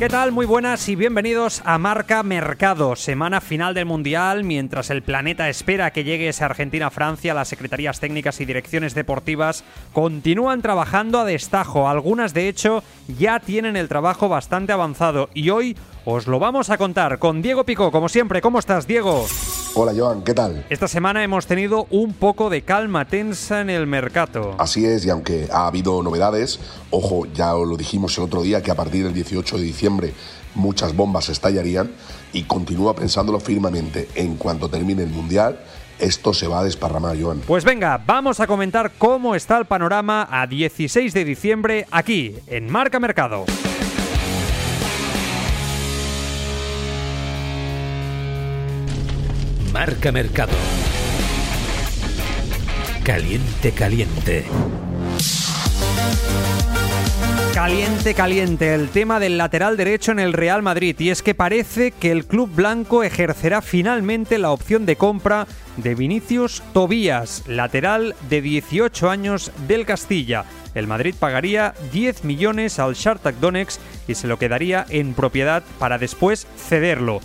¿Qué tal? Muy buenas y bienvenidos a Marca Mercado, semana final del Mundial, mientras el planeta espera que llegue ese Argentina-Francia, las secretarías técnicas y direcciones deportivas continúan trabajando a destajo, algunas de hecho ya tienen el trabajo bastante avanzado y hoy os lo vamos a contar con Diego Pico, como siempre. ¿Cómo estás, Diego? Hola Joan, ¿qué tal? Esta semana hemos tenido un poco de calma tensa en el mercado. Así es, y aunque ha habido novedades, ojo, ya lo dijimos el otro día que a partir del 18 de diciembre muchas bombas estallarían y continúa pensándolo firmemente. En cuanto termine el Mundial, esto se va a desparramar, Joan. Pues venga, vamos a comentar cómo está el panorama a 16 de diciembre aquí, en Marca Mercado. Marca Mercado. Caliente, caliente. Caliente, caliente, el tema del lateral derecho en el Real Madrid. Y es que parece que el club blanco ejercerá finalmente la opción de compra de Vinicius Tobías, lateral de 18 años del Castilla. El Madrid pagaría 10 millones al Shartak Donetsk y se lo quedaría en propiedad para después cederlo.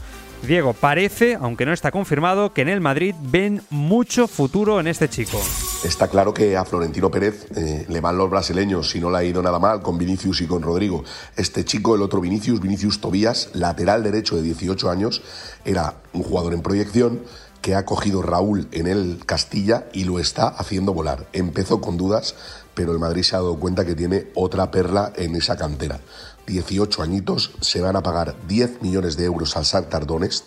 Diego, parece, aunque no está confirmado, que en el Madrid ven mucho futuro en este chico. Está claro que a Florentino Pérez eh, le van los brasileños, si no le ha ido nada mal con Vinicius y con Rodrigo. Este chico, el otro Vinicius, Vinicius Tobías, lateral derecho de 18 años, era un jugador en proyección que ha cogido Raúl en el Castilla y lo está haciendo volar. Empezó con dudas, pero el Madrid se ha dado cuenta que tiene otra perla en esa cantera. 18 añitos, se van a pagar 10 millones de euros al Shakhtar Donetsk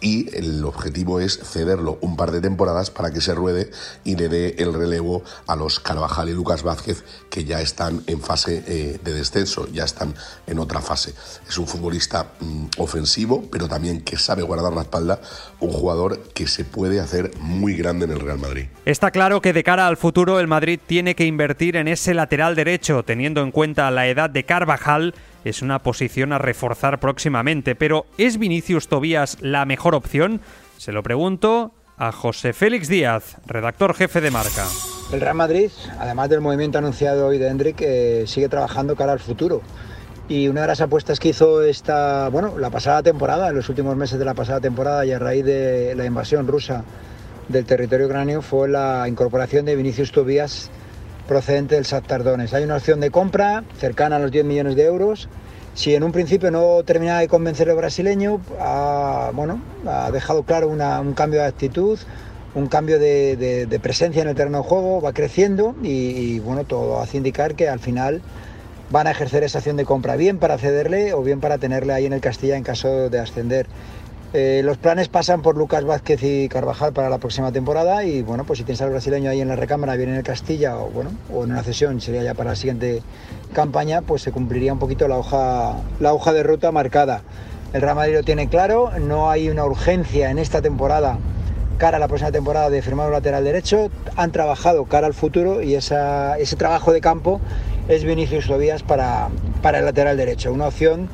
y el objetivo es cederlo un par de temporadas para que se ruede y le dé el relevo a los Carvajal y Lucas Vázquez que ya están en fase eh, de descenso, ya están en otra fase. Es un futbolista mm, ofensivo, pero también que sabe guardar la espalda, un jugador que se puede hacer muy grande en el Real Madrid. Está claro que de cara al futuro el Madrid tiene que invertir en ese lateral derecho, teniendo en cuenta la edad de Carvajal es una posición a reforzar próximamente, pero ¿es Vinicius Tobías la mejor opción? Se lo pregunto a José Félix Díaz, redactor jefe de marca. El Real Madrid, además del movimiento anunciado hoy de Hendrik, eh, sigue trabajando cara al futuro. Y una de las apuestas que hizo esta, bueno, la pasada temporada, en los últimos meses de la pasada temporada y a raíz de la invasión rusa del territorio ucranio, fue la incorporación de Vinicius Tobías procedente del Shakhtar Hay una opción de compra cercana a los 10 millones de euros. Si en un principio no terminaba de convencer el brasileño, ha, bueno, ha dejado claro un cambio de actitud, un cambio de, presencia en el terreno de juego, va creciendo y, bueno, todo hace indicar que al final van a ejercer esa acción de compra, bien para cederle o bien para tenerle ahí en el Castilla en caso de ascender. Eh, los planes pasan por Lucas Vázquez y Carvajal para la próxima temporada y bueno, pues si tienes al brasileño ahí en la recámara, viene en el Castilla o bueno, o en una cesión sería ya para la siguiente campaña, pues se cumpliría un poquito la hoja, la hoja de ruta marcada. El Real Madrid lo tiene claro, no hay una urgencia en esta temporada cara a la próxima temporada de firmar un lateral derecho, han trabajado cara al futuro y ese trabajo de campo es Vinicius Tobías para, para el lateral derecho, una opción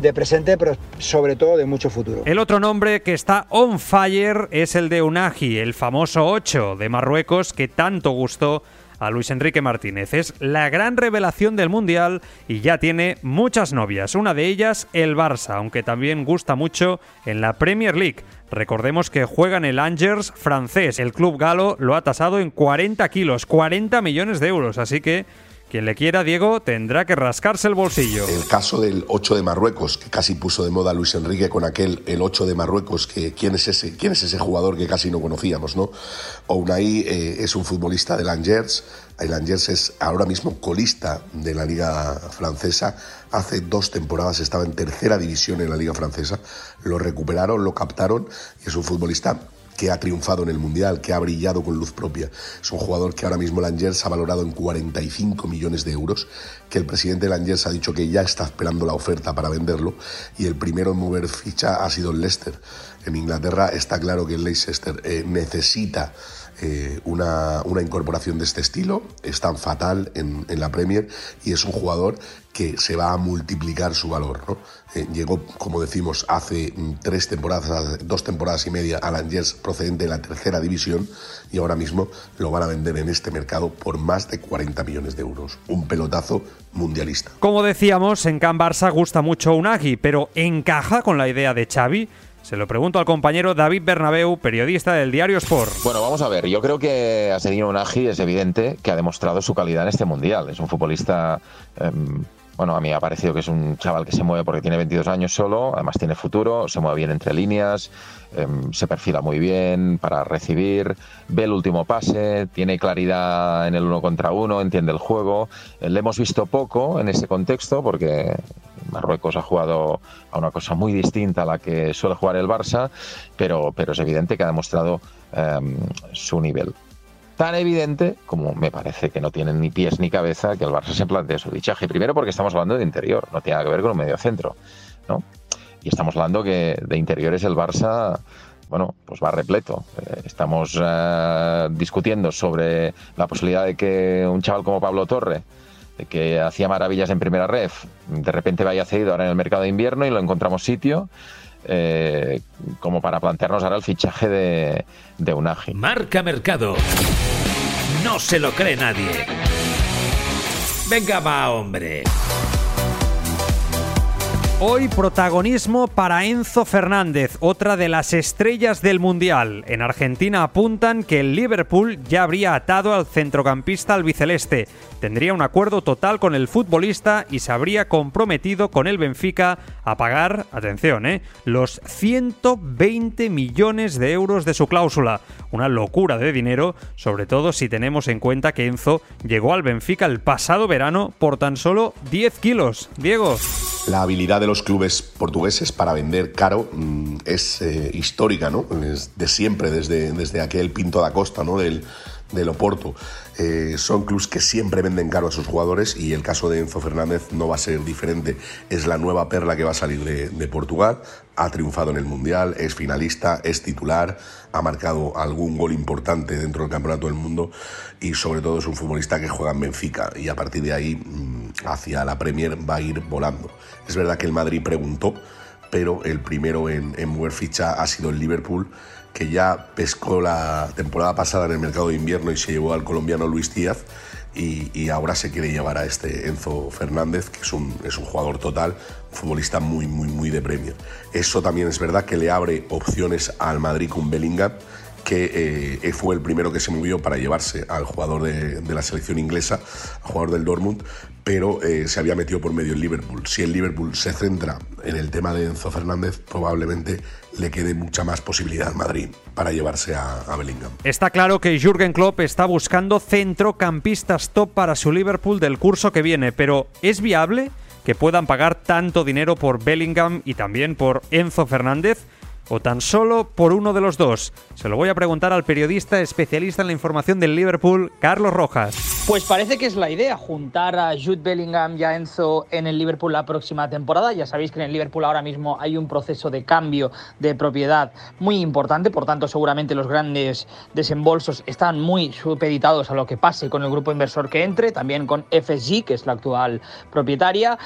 de presente, pero sobre todo de mucho futuro. El otro nombre que está on fire es el de Unagi, el famoso 8 de Marruecos que tanto gustó a Luis Enrique Martínez. Es la gran revelación del Mundial y ya tiene muchas novias. Una de ellas, el Barça, aunque también gusta mucho en la Premier League. Recordemos que juega en el Angers francés. El club galo lo ha tasado en 40 kilos, 40 millones de euros. Así que quien le quiera, Diego, tendrá que rascarse el bolsillo. El caso del 8 de Marruecos, que casi puso de moda Luis Enrique con aquel el 8 de Marruecos, que quién es ese, quién es ese jugador que casi no conocíamos, ¿no? Ounaí eh, es un futbolista del Angers. El Angers es ahora mismo colista de la liga francesa. Hace dos temporadas estaba en tercera división en la liga francesa. Lo recuperaron, lo captaron y es un futbolista que ha triunfado en el Mundial, que ha brillado con luz propia. Es un jugador que ahora mismo Langers ha valorado en 45 millones de euros, que el presidente de Langers ha dicho que ya está esperando la oferta para venderlo y el primero en mover ficha ha sido el Leicester. En Inglaterra está claro que el Leicester eh, necesita eh, una, incorporación de este estilo, es tan fatal en, en, la Premier y es un jugador que se va a multiplicar su valor. ¿no? Eh, llegó, como decimos, hace mm, tres temporadas, dos temporadas y media a Angers procedente de la tercera división y ahora mismo lo van a vender en este mercado por más de 40 millones de euros. Un pelotazo mundialista. Como decíamos, en Can Barça gusta mucho Unagi, pero ¿encaja con la idea de Xavi? Se lo pregunto al compañero David Bernabeu, periodista del diario Sport. Bueno, vamos a ver. Yo creo que a Sergio Unagi es evidente que ha demostrado su calidad en este mundial. Es un futbolista em, bueno, a mí me ha parecido que es un chaval que se mueve porque tiene 22 años solo, además tiene futuro, se mueve bien entre líneas, em, se perfila muy bien para recibir, ve el último pase, tiene claridad en el uno contra uno, entiende el juego. Eh, le hemos visto poco en ese contexto porque Marruecos ha jugado a una cosa muy distinta a la que suele jugar el Barça, pero, pero es evidente que ha demostrado em, su nivel tan evidente como me parece que no tienen ni pies ni cabeza que el Barça se plantee su dichaje. Primero porque estamos hablando de interior, no tiene nada que ver con un medio centro, ¿no? Y estamos hablando que de interiores el Barça, bueno, pues va repleto. Eh, estamos eh, discutiendo sobre la posibilidad de que un chaval como Pablo Torre, que hacía maravillas en primera ref, de repente vaya cedido ahora en el mercado de invierno y lo encontramos sitio. Eh, como para plantearnos ahora el fichaje de, de Unagi. Marca Mercado. No se lo cree nadie. Venga, va, hombre. Hoy protagonismo para Enzo Fernández, otra de las estrellas del Mundial. En Argentina apuntan que el Liverpool ya habría atado al centrocampista albiceleste. Tendría un acuerdo total con el futbolista y se habría comprometido con el Benfica a pagar, atención, eh, los 120 millones de euros de su cláusula. Una locura de dinero, sobre todo si tenemos en cuenta que Enzo llegó al Benfica el pasado verano por tan solo 10 kilos. Diego. La habilidad de los clubes portugueses para vender caro mm, es eh, histórica, ¿no? Es de siempre, desde, desde aquel Pinto da Costa, ¿no? Del, del Oporto. Eh, son clubes que siempre venden caro a sus jugadores y el caso de Enzo Fernández no va a ser diferente. Es la nueva perla que va a salir de, Portugal. Ha triunfado en el Mundial, es finalista, es titular, ha marcado algún gol importante dentro del Campeonato del Mundo y sobre todo es un futbolista que juega en Benfica y a partir de ahí mm, hacia la Premier va a ir volando. Es verdad que el Madrid preguntó, pero el primero en, en mover ficha ha sido el Liverpool que ya pescó la temporada pasada en el mercado de invierno y se llevó al colombiano Luis Díaz. Y, ahora se quiere llevar a este Enzo Fernández, que es un, es un jugador total, futbolista muy, muy, muy de Premier. Eso también es verdad que le abre opciones al Madrid con Bellingham, que eh, fue el primero que se movió para llevarse al jugador de, la selección inglesa, al jugador del Dortmund, pero eh, se había metido por medio el Liverpool. Si el Liverpool se centra en el tema de Enzo Fernández, probablemente le quede mucha más posibilidad al Madrid para llevarse a, a, Bellingham. Está claro que Jürgen Klopp está buscando centrocampistas top para su Liverpool del curso que viene, pero ¿es viable que puedan pagar tanto dinero por Bellingham y también por Enzo Fernández? o tan solo por uno de los dos? Se lo voy a preguntar al periodista especialista en la información del Liverpool, Carlos Rojas. Pues parece que es la idea, juntar a Jude Bellingham y a Enzo en el Liverpool la próxima temporada. Ya sabéis que en el Liverpool ahora mismo hay un proceso de cambio de propiedad muy importante, por tanto seguramente los grandes desembolsos están muy supeditados a lo que pase con el grupo inversor que entre, también con FSG, que es la actual propietaria.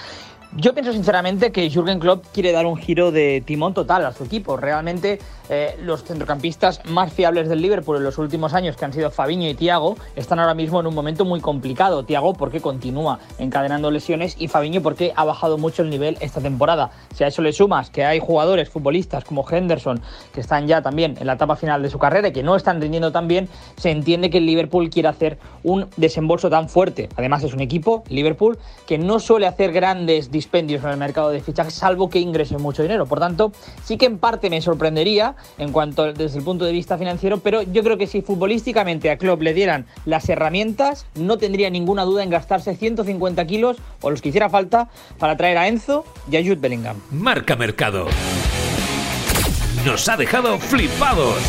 Yo pienso sinceramente que Jürgen Klopp quiere dar un giro de timón total a su equipo. Realmente eh, los centrocampistas más fiables del Liverpool en los últimos años, que han sido Fabiño y Tiago, están ahora mismo en un momento muy complicado. Tiago porque continúa encadenando lesiones y Fabiño porque ha bajado mucho el nivel esta temporada. Si a eso le sumas que hay jugadores, futbolistas como Henderson, que están ya también en la etapa final de su carrera y que no están rindiendo tan bien, se entiende que el Liverpool quiere hacer un desembolso tan fuerte. Además es un equipo, Liverpool, que no suele hacer grandes en el mercado de fichajes, salvo que ingrese mucho dinero. Por tanto, sí que en parte me sorprendería en cuanto desde el punto de vista financiero, pero yo creo que si futbolísticamente a Klopp le dieran las herramientas, no tendría ninguna duda en gastarse 150 kilos o los que hiciera falta para traer a Enzo y a Jude Bellingham. Marca Mercado. Nos ha dejado flipados.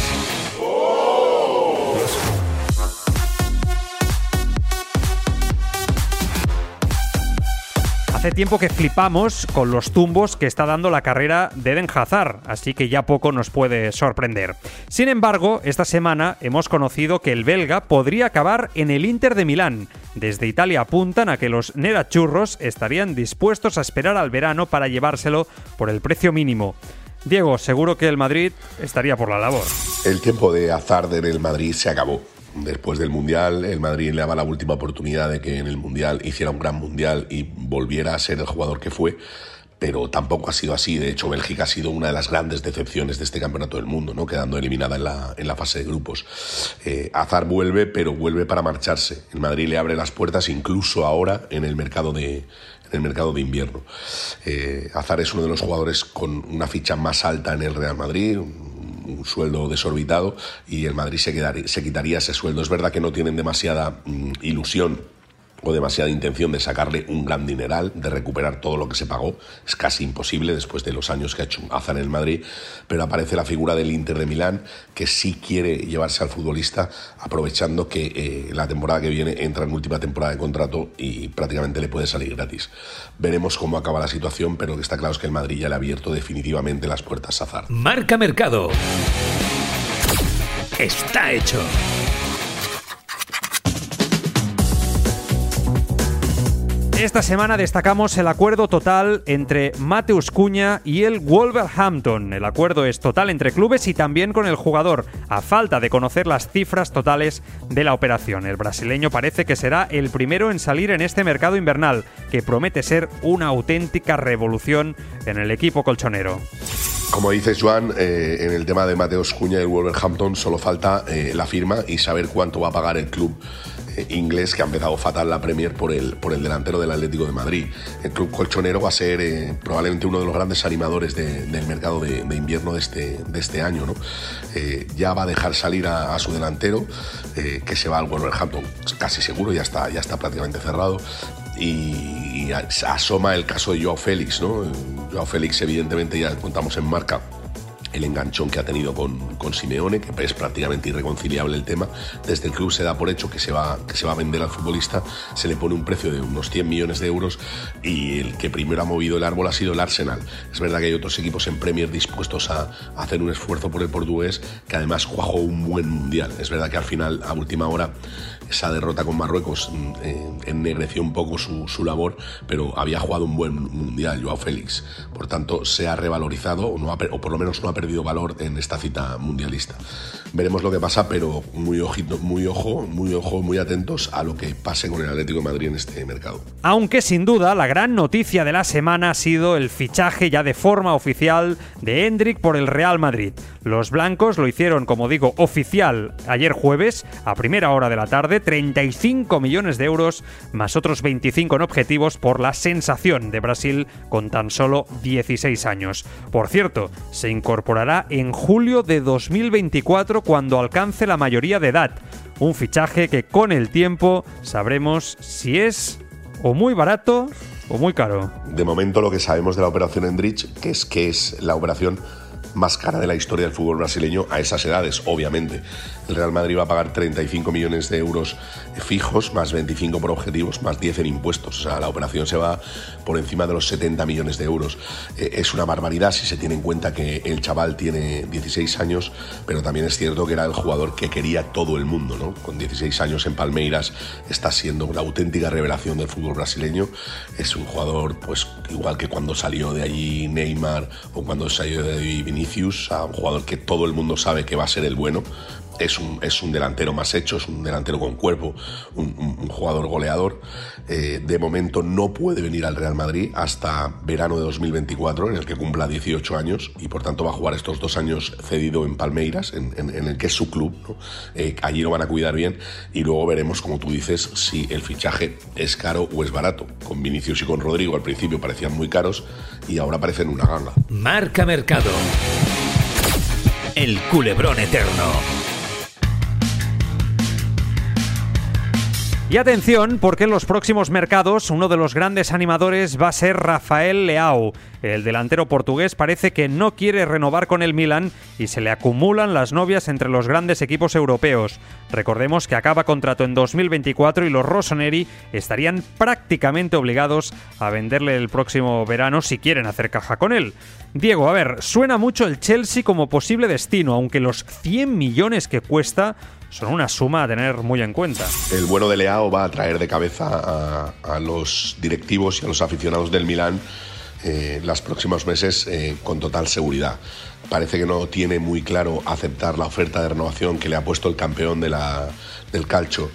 Hace tiempo que flipamos con los tumbos que está dando la carrera de Eden Hazard, así que ya poco nos puede sorprender. Sin embargo, esta semana hemos conocido que el belga podría acabar en el Inter de Milán. Desde Italia apuntan a que los Nerachurros estarían dispuestos a esperar al verano para llevárselo por el precio mínimo. Diego, seguro que el Madrid estaría por la labor. El tiempo de Hazard en el Madrid se acabó después del Mundial, el Madrid le daba la última oportunidad de que en el Mundial hiciera un gran Mundial y volviera a ser el jugador que fue, pero tampoco ha sido así. De hecho, Bélgica ha sido una de las grandes decepciones de este campeonato del mundo, ¿no? quedando eliminada en la, en la fase de grupos. Eh, Azar vuelve, pero vuelve para marcharse. El Madrid le abre las puertas incluso ahora en el mercado de, en el mercado de invierno. Eh, Azar es uno de los jugadores con una ficha más alta en el Real Madrid, un sueldo desorbitado y el Madrid se, quedaría, se quitaría ese sueldo. Es verdad que no tienen demasiada mm, ilusión demasiada intención de sacarle un gran dineral, de recuperar todo lo que se pagó. Es casi imposible después de los años que ha hecho Azar en el Madrid, pero aparece la figura del Inter de Milán que sí quiere llevarse al futbolista aprovechando que eh, la temporada que viene entra en última temporada de contrato y prácticamente le puede salir gratis. Veremos cómo acaba la situación, pero lo que está claro es que el Madrid ya le ha abierto definitivamente las puertas a Azar. Marca Mercado. Está hecho. Esta semana destacamos el acuerdo total entre Mateus Cuña y el Wolverhampton. El acuerdo es total entre clubes y también con el jugador, a falta de conocer las cifras totales de la operación. El brasileño parece que será el primero en salir en este mercado invernal, que promete ser una auténtica revolución en el equipo colchonero. Como dice Joan, eh, en el tema de Mateus Cuña y el Wolverhampton solo falta eh, la firma y saber cuánto va a pagar el club inglés que ha empezado fatal la Premier por el, por el delantero del Atlético de Madrid. El club colchonero va a ser eh, probablemente uno de los grandes animadores del mercado de, invierno de este, de este año. ¿no? Eh, ya va a dejar salir a, su delantero, que se va al Wolverhampton, casi seguro, ya está, ya está prácticamente cerrado. Y, y asoma el caso de Joao Félix. ¿no? Joao Félix, evidentemente, ya contamos en marca el enganchón que ha tenido con, con, Simeone, que es prácticamente irreconciliable el tema. Desde el club se da por hecho que se, va, que se va a vender al futbolista, se le pone un precio de unos 100 millones de euros y el que primero ha movido el árbol ha sido el Arsenal. Es verdad que hay otros equipos en Premier dispuestos a, hacer un esfuerzo por el portugués, que además cuajó un buen mundial. Es verdad que al final, a última hora, esa derrota con Marruecos mm, eh, ennegreció un poco su, su, labor, pero había jugado un buen mundial Joao Félix. Por tanto, se ha revalorizado o, no o por lo menos no ha perdido valor en esta cita mundialista. Veremos lo que pasa, pero muy ojito, muy ojo, muy ojo, muy atentos a lo que pase con el Atlético de Madrid en este mercado. Aunque sin duda la gran noticia de la semana ha sido el fichaje ya de forma oficial de Hendrik por el Real Madrid. Los blancos lo hicieron, como digo, oficial ayer jueves a primera hora de la tarde, 35 millones de euros más otros 25 en objetivos por la sensación de Brasil con tan solo 16 años. Por cierto, se en julio de 2024 cuando alcance la mayoría de edad. Un fichaje que con el tiempo sabremos si es o muy barato o muy caro. De momento lo que sabemos de la operación Endrich, que es que es la operación más cara de la historia del fútbol brasileño a esas edades, obviamente. El Real Madrid va a pagar 35 millones de euros fijos, más 25 por objetivos, más 10 en impuestos. O sea, la operación se va por encima de los 70 millones de euros. Eh, es una barbaridad si se tiene en cuenta que el chaval tiene 16 años, pero también es cierto que era el jugador que quería todo el mundo, ¿no? Con 16 años en Palmeiras está siendo una auténtica revelación del fútbol brasileño. Es un jugador, pues, igual que cuando salió de allí Neymar o cuando salió de allí Vinicius, a un jugador que todo el mundo sabe que va a ser el bueno, es un, es un, delantero más hecho, es un delantero con cuerpo, un, jugador goleador. Eh, de momento no puede venir al Real Madrid hasta verano de 2024, en el que cumpla 18 años y por tanto va a jugar estos dos años cedido en Palmeiras, en, el que es su club. Eh, allí lo van a cuidar bien y luego veremos, como tú dices, si el fichaje es caro o es barato. Con Vinicius y con Rodrigo al principio parecían muy caros y ahora parecen una ganga. Marca Mercado. El culebrón eterno. Y atención, porque en los próximos mercados uno de los grandes animadores va a ser Rafael Leao. El delantero portugués parece que no quiere renovar con el Milan y se le acumulan las novias entre los grandes equipos europeos. Recordemos que acaba contrato en 2024 y los Rossoneri estarían prácticamente obligados a venderle el próximo verano si quieren hacer caja con él. Diego, a ver, suena mucho el Chelsea como posible destino, aunque los 100 millones que cuesta son una suma a tener muy en cuenta. El bueno de Leao va a traer de cabeza a, los directivos y a los aficionados del Milán eh, los próximos meses eh, con total seguridad. Parece que no tiene muy claro aceptar la oferta de renovación que le ha puesto el campeón de la, del calcio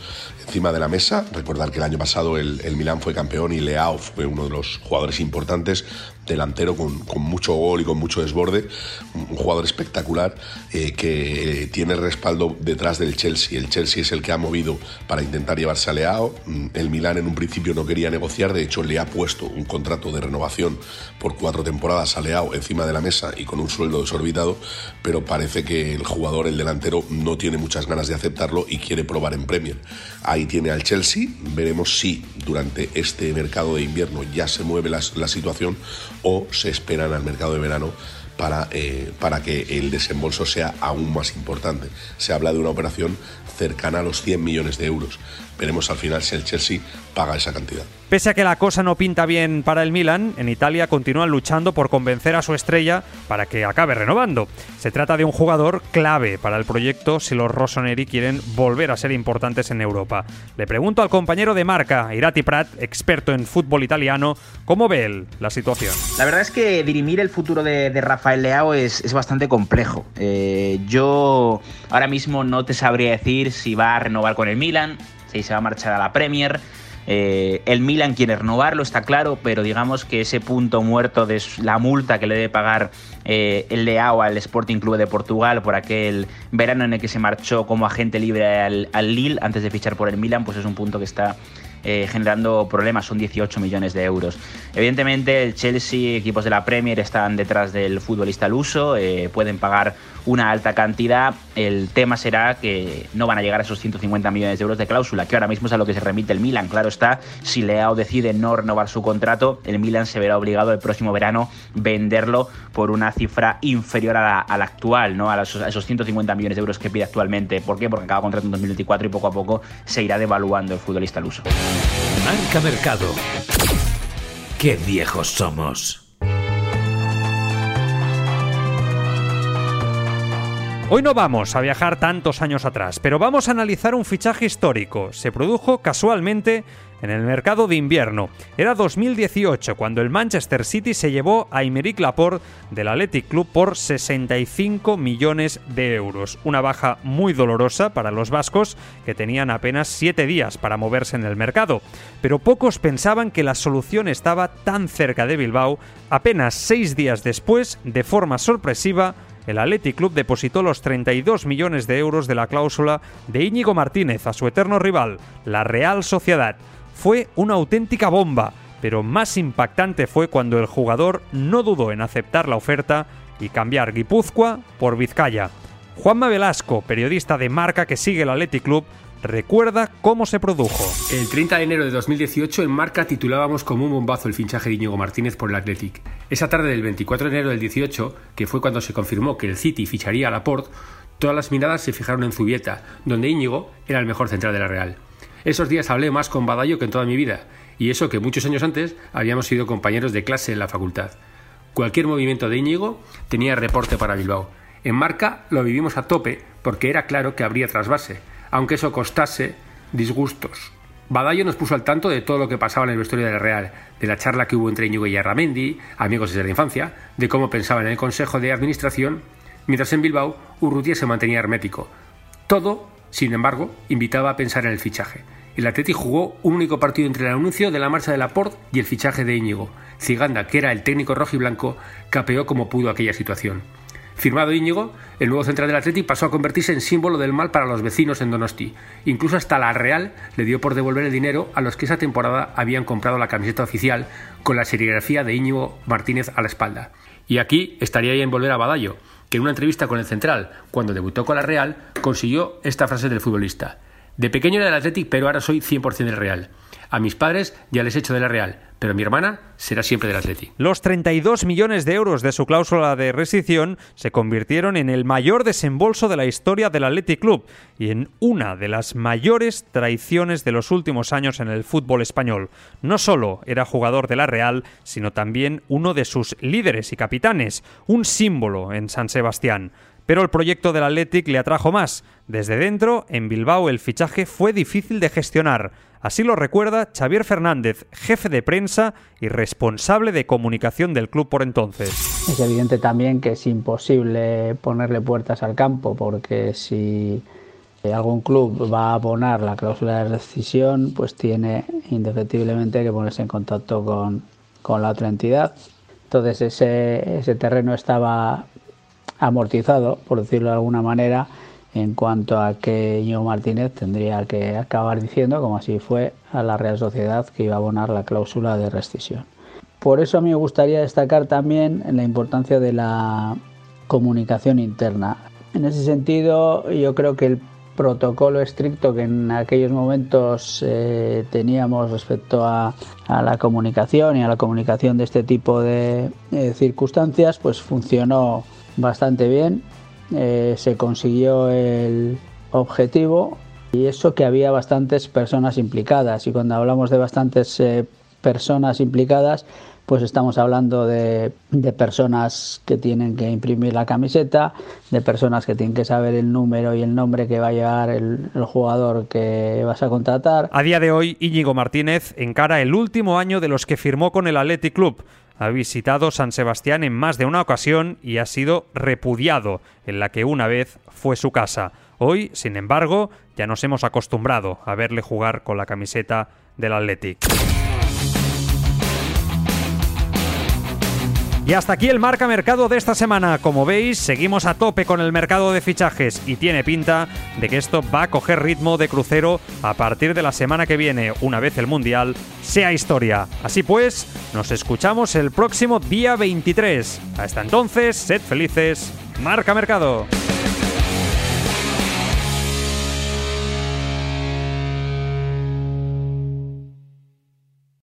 encima de la mesa. Recordar que el año pasado el, el Milán fue campeón y Leao fue uno de los jugadores importantes delantero con, mucho gol y con mucho desborde, un jugador espectacular eh, que tiene respaldo detrás del Chelsea. El Chelsea es el que ha movido para intentar llevarse a Leao. Mm, el Milán en un principio no quería negociar, de hecho le ha puesto un contrato de renovación por cuatro temporadas a Leao encima de la mesa y con un sueldo desorbitado, pero parece que el jugador, el delantero, no tiene muchas ganas de aceptarlo y quiere probar en Premier. Ahí tiene al Chelsea, veremos si durante este mercado de invierno ya se mueve la situación o se esperan al mercado de verano para, eh, para que el desembolso sea aún más importante. Se habla de una operación cercana a los 100 millones de euros. Veremos al final si el Chelsea paga esa cantidad. Pese a que la cosa no pinta bien para el Milan, en Italia continúan luchando por convencer a su estrella para que acabe renovando. Se trata de un jugador clave para el proyecto si los rossoneri quieren volver a ser importantes en Europa. Le pregunto al compañero de marca, Irati Prat, experto en fútbol italiano, cómo ve él la situación. La verdad es que dirimir el futuro de, Rafael Leao es, bastante complejo. Eh, yo ahora mismo no te sabría decir si va a renovar con el Milan, si se va a marchar a la Premier. Eh, el Milan quiere renovarlo, está claro, pero digamos que ese punto muerto de la multa que le debe pagar eh, el Leao al Sporting Club de Portugal por aquel verano en el que se marchó como agente libre al, al Lille antes de fichar por el Milan, pues es un punto que está eh, generando problemas, son 18 millones de euros. Evidentemente el Chelsea, equipos de la Premier están detrás del futbolista al uso, eh, pueden pagar una alta cantidad, el tema será que no van a llegar a esos 150 millones de euros de cláusula, que ahora mismo es a lo que se remite el Milan. Claro está, si Leao decide no renovar su contrato, el Milan se verá obligado el próximo verano venderlo por una cifra inferior a la, actual, ¿no? a, esos 150 millones de euros que pide actualmente. ¿Por qué? Porque acaba contrato en 2024 y poco a poco se irá devaluando el futbolista al uso. Marca Mercado. Qué viejos somos. Hoy no vamos a viajar tantos años atrás, pero vamos a analizar un fichaje histórico. Se produjo casualmente en el mercado de invierno. Era 2018 cuando el Manchester City se llevó a Aymeric Laporte del Athletic Club por 65 millones de euros. Una baja muy dolorosa para los vascos que tenían apenas 7 días para moverse en el mercado. Pero pocos pensaban que la solución estaba tan cerca de Bilbao. Apenas 6 días después, de forma sorpresiva, el Athletic Club depositó los 32 millones de euros de la cláusula de Íñigo Martínez a su eterno rival, la Real Sociedad. Fue una auténtica bomba, pero más impactante fue cuando el jugador no dudó en aceptar la oferta y cambiar Guipúzcoa por Vizcaya. Juanma Velasco, periodista de marca que sigue el Athletic Club, recuerda cómo se produjo. El 30 de enero de 2018 en Marca titulábamos como un bombazo el finchaje de Íñigo Martínez por el Athletic. Esa tarde del 24 de enero del 18, que fue cuando se confirmó que el City ficharía a Laporte, todas las miradas se fijaron en Zubieta, donde Íñigo era el mejor central de la Real. Esos días hablé más con Badallo que en toda mi vida, y eso que muchos años antes habíamos sido compañeros de clase en la facultad. Cualquier movimiento de Íñigo tenía reporte para Bilbao. En Marca lo vivimos a tope porque era claro que habría trasvase, aunque eso costase disgustos. Badallo nos puso al tanto de todo lo que pasaba en el vestuario de la Real, de la charla que hubo entre Íñigo y Arramendi, amigos desde la infancia, de cómo pensaban en el Consejo de Administración, mientras en Bilbao Urrutia se mantenía hermético. Todo, sin embargo, invitaba a pensar en el fichaje. El Atleti jugó un único partido entre el anuncio de la marcha de Laporte y el fichaje de Íñigo. Ciganda, que era el técnico rojo y blanco, capeó como pudo aquella situación. Firmado Íñigo, el nuevo central del Atleti pasó a convertirse en símbolo del mal para los vecinos en Donosti. Incluso hasta la Real le dio por devolver el dinero a los que esa temporada habían comprado la camiseta oficial con la serigrafía de Íñigo Martínez a la espalda. Y aquí estaría en volver a Badallo, que en una entrevista con el central, cuando debutó con la Real, consiguió esta frase del futbolista. De pequeño era del Athletic, pero ahora soy 100% del Real. A mis padres ya les he hecho de la Real, pero mi hermana será siempre del Athletic. Los 32 millones de euros de su cláusula de rescisión se convirtieron en el mayor desembolso de la historia del Athletic Club y en una de las mayores traiciones de los últimos años en el fútbol español. No solo era jugador de la Real, sino también uno de sus líderes y capitanes, un símbolo en San Sebastián. Pero el proyecto del Athletic le atrajo más. Desde dentro, en Bilbao, el fichaje fue difícil de gestionar. Así lo recuerda Xavier Fernández, jefe de prensa y responsable de comunicación del club por entonces. Es evidente también que es imposible ponerle puertas al campo, porque si algún club va a abonar la cláusula de rescisión, pues tiene indefectiblemente que ponerse en contacto con, con la otra entidad. Entonces ese, ese terreno estaba amortizado, por decirlo de alguna manera, en cuanto a que Íñigo Martínez tendría que acabar diciendo, como así fue, a la Real Sociedad que iba a abonar la cláusula de rescisión. Por eso a mí me gustaría destacar también la importancia de la comunicación interna. En ese sentido, yo creo que el protocolo estricto que en aquellos momentos eh, teníamos respecto a, a, la comunicación y a la comunicación de este tipo de eh, circunstancias, pues funcionó bastante bien, eh, se consiguió el objetivo y eso que había bastantes personas implicadas y cuando hablamos de bastantes eh, personas implicadas pues estamos hablando de, de, personas que tienen que imprimir la camiseta, de personas que tienen que saber el número y el nombre que va a llevar el, jugador que vas a contratar. A día de hoy, Íñigo Martínez encara el último año de los que firmó con el Athletic Club. Ha visitado San Sebastián en más de una ocasión y ha sido repudiado en la que una vez fue su casa. Hoy, sin embargo, ya nos hemos acostumbrado a verle jugar con la camiseta del Athletic. Y hasta aquí el marca mercado de esta semana. Como veis, seguimos a tope con el mercado de fichajes y tiene pinta de que esto va a coger ritmo de crucero a partir de la semana que viene, una vez el Mundial sea historia. Así pues, nos escuchamos el próximo día 23. Hasta entonces, sed felices. Marca mercado.